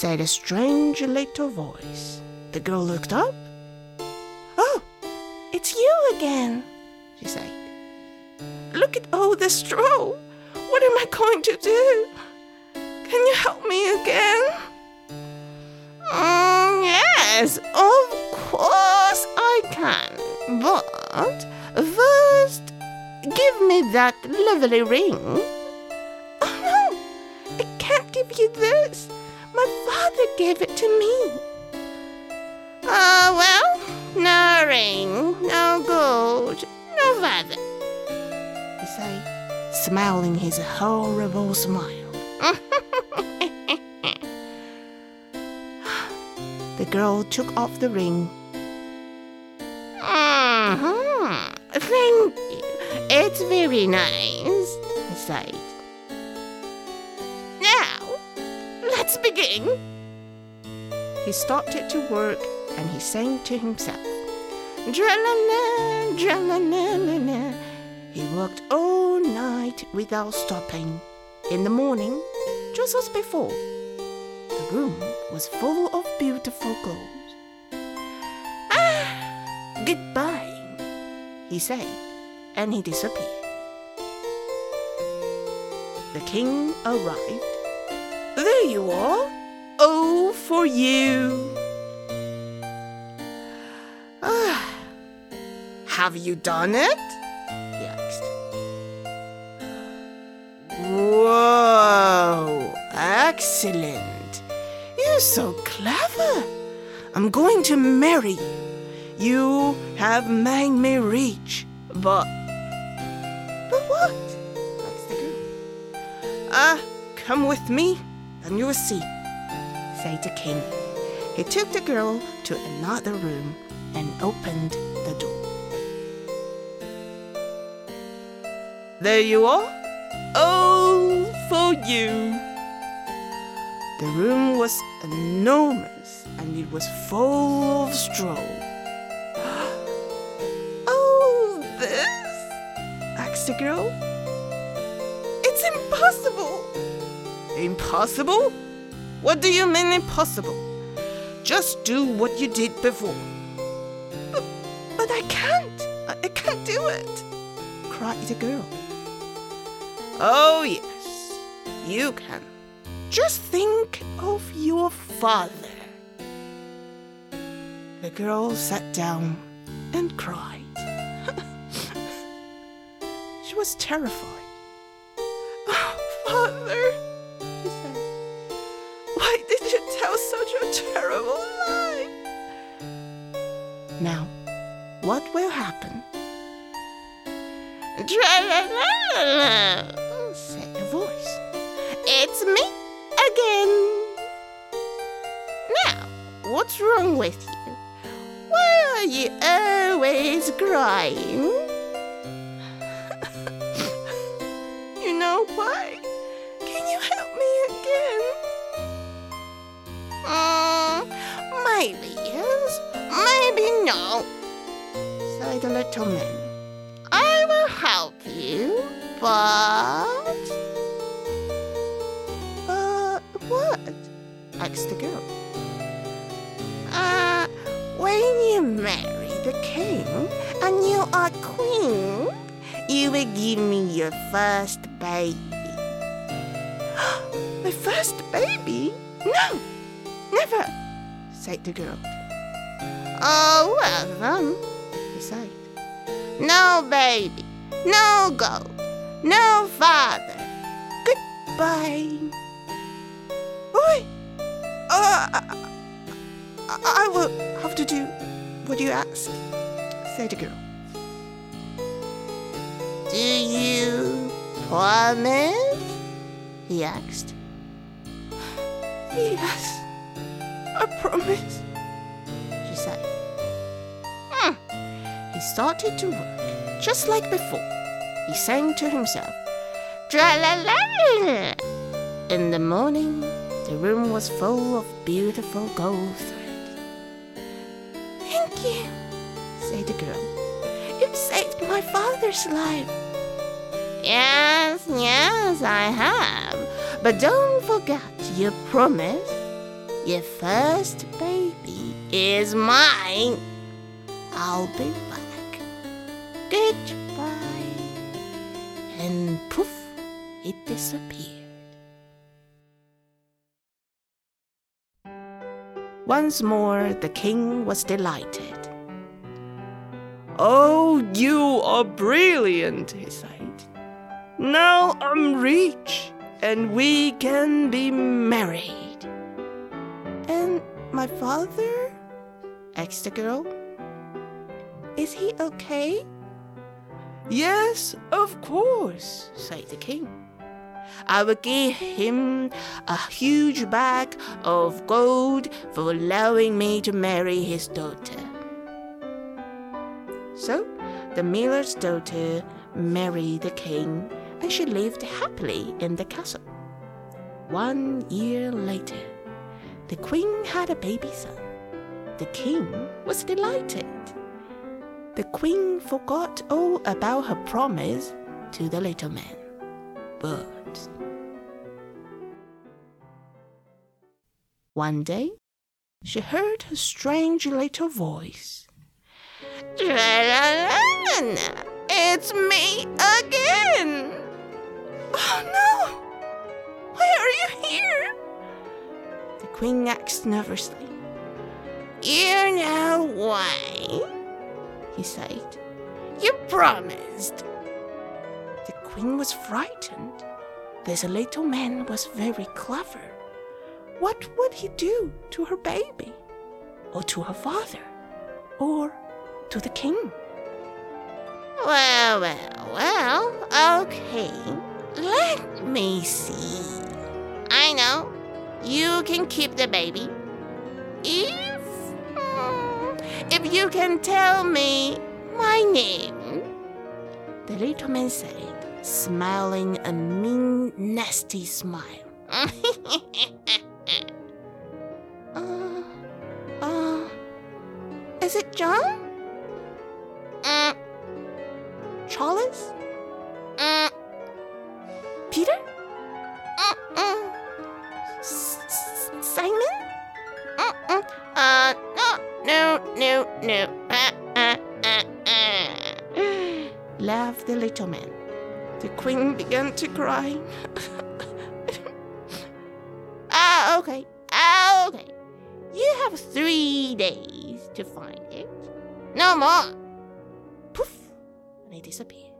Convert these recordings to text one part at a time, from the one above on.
Said a strange little voice. The girl looked up. Oh, it's you again, she said. Look at all the straw. What am I going to do? Can you help me again? "Mm, yes, of course I can. But first, give me that lovely ring. Oh no, I can't give you this. My father gave it to me. Ah, well, no ring, no gold, no father. He said, smiling his horrible smile. the girl took off the ring. Mhm, Thank you. It's very nice, he said. Begin. He started to work and he sang to himself. Dra-la-la, dra-la-la-la-la. He worked all night without stopping. In the morning, just as before, the room was full of beautiful clothes. Ah, goodbye, he said, and he disappeared. The king arrived. There you are. Oh, for you. Ah, have you done it? He asked. Whoa, excellent. You're so clever. I'm going to marry you. You have made me rich, but. But what? asked the girl. Ah, come with me, and you will see, said the king. He took the girl to another room and opened the door. There you are. all for you. The room was enormous and it was full of straw. oh, this? asked the girl. It's impossible. Impossible? What do you mean impossible? Just do what you did before. But, but I can't. I, I can't do it, cried the girl. Oh, yes, you can. Just think of your father. The girl sat down and cried. she was terrified. Oh, father, terrible lie? Now, what will happen? Said the voice. It's me again. Now, what's wrong with you? Why are you always crying? Maybe yes, maybe no, said the little man. I will help you, but. But what? asked the girl. Uh, when you marry the king and you are queen, you will give me your first baby. My first baby? No, never, said the girl. Oh, well he said. No baby, no gold, no father. Goodbye. Oi! Uh, I, I- will have to do what you ask, said the girl. Do you promise? he asked. Yes, promise, she said. Hmm. He started to work, just like before. He sang to himself, Tra la la! In the morning, the room was full of beautiful gold thread. Thank you, said the girl. You've saved my father's life. Yes, yes, I have. But don't forget your promise. Your first baby is mine. I'll be back. Goodbye. And poof, it disappeared. Once more, the king was delighted. Oh, you are brilliant, he said. Now I'm rich, and we can be married. My father? asked the girl. Is he okay? Yes, of course, said the king. I will give him a huge bag of gold for allowing me to marry his daughter. So the miller's daughter married the king, and she lived happily in the castle. One year later, the queen had a baby son. The king was delighted. The queen forgot all about her promise to the little man. But one day, she heard a strange little voice. It's me again! Oh no! Why are you here? The queen asked nervously. You know why? He said. You promised. The queen was frightened. This little man was very clever. What would he do to her baby? Or to her father? Or to the king? Well, well, well, okay. Let me see. You can keep the baby. If. hmm, If you can tell me my name. The little man said, smiling a mean, nasty smile. uh, uh, is it John? Uh, Charles? Uh, Peter? No. Laughed the little man. The queen began to cry. ah, okay, ah, okay. You have three days to find it. No more. Poof, and it disappeared.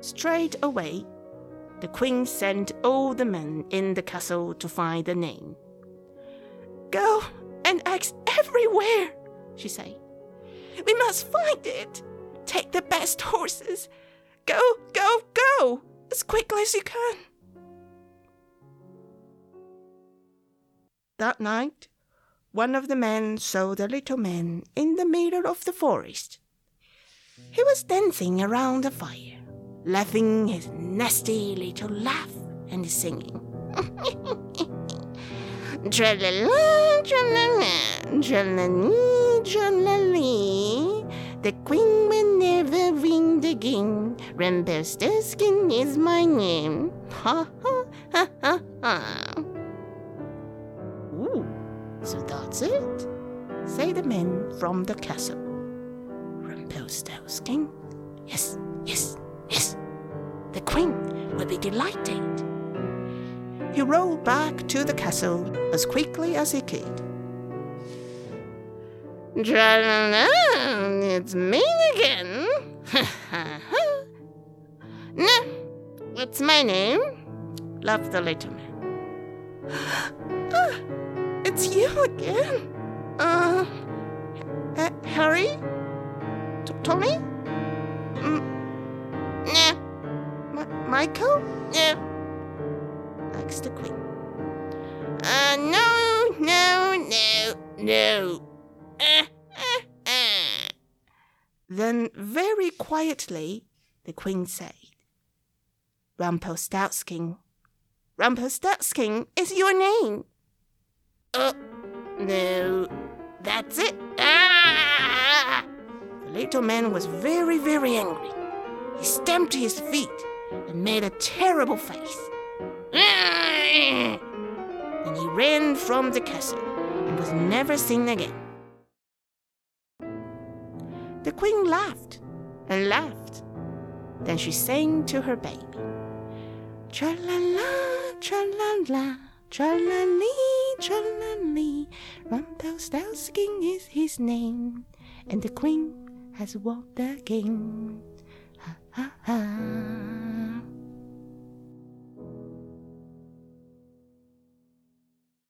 Straight away, the queen sent all the men in the castle to find the name. Go and ask everywhere, she said. We must find it. Take the best horses. Go, go, go, as quickly as you can. That night, one of the men saw the little man in the middle of the forest. He was dancing around the fire, laughing his nasty little laugh and singing. Tra-la-la, tra-la-la, tra-la-lee, tra-la-lee. The queen will never win the game. Rumpelstiltskin is my name. Ha ha ha ha ha. Ooh, so that's it, say the men from the castle. Rumpelstiltskin? Yes, yes, yes. The queen will be delighted. He rolled back to the castle as quickly as he could. Tra-la-la, it's me again. no, what's my name? laughed the little man. Ah, it's you again. Uh, Ha- Harry? Tommy? Mm, no. M- Michael? No. Likes the Queen. Uh, no, no, no, no. Uh, uh, uh. Then, very quietly, the Queen said, Rumpelstiltskin. Rumpelstiltskin is your name. Oh, no, that's it. Ah! The little man was very, very angry. He stamped his feet and made a terrible face. Then he ran from the castle and was never seen again. The queen laughed and laughed. Then she sang to her baby. Tra la la, tra la la, tra la lee, tra la lee. Rumpelstiltskin is his name, and the queen has walked again. Ha ha ha.